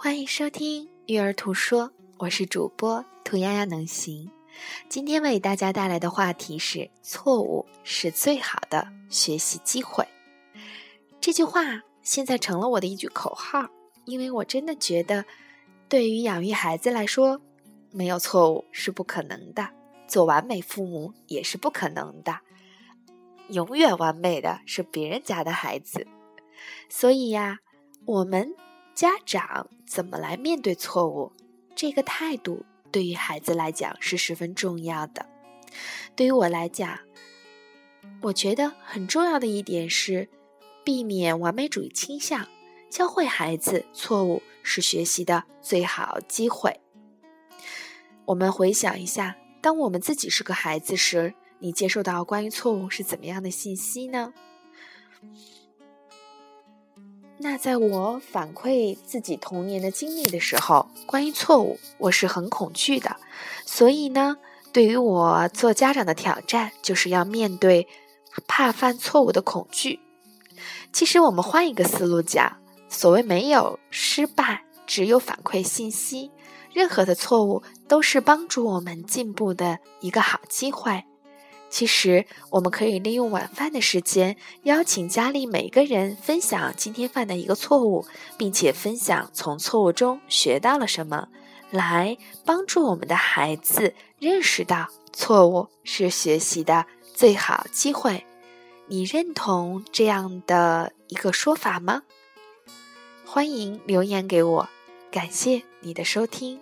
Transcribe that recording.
欢迎收听育儿图说，我是主播兔丫丫能行。今天为大家带来的话题是：错误是最好的学习机会。这句话现在成了我的一句口号，因为我真的觉得，对于养育孩子来说，没有错误是不可能的，做完美父母也是不可能的。永远完美的是别人家的孩子。所以呀，我们家长怎么来面对错误？这个态度对于孩子来讲是十分重要的。对于我来讲，我觉得很重要的一点是避免完美主义倾向，教会孩子错误是学习的最好机会。我们回想一下，当我们自己是个孩子时，你接受到关于错误是怎么样的信息呢？那在我反馈自己童年的经历的时候，关于错误，我是很恐惧的。所以呢，对于我做家长的挑战，就是要面对怕犯错误的恐惧。其实我们换一个思路讲，所谓没有失败，只有反馈信息。任何的错误都是帮助我们进步的一个好机会。其实，我们可以利用晚饭的时间，邀请家里每个人分享今天犯的一个错误，并且分享从错误中学到了什么，来帮助我们的孩子认识到错误是学习的最好机会。你认同这样的一个说法吗？欢迎留言给我，感谢你的收听。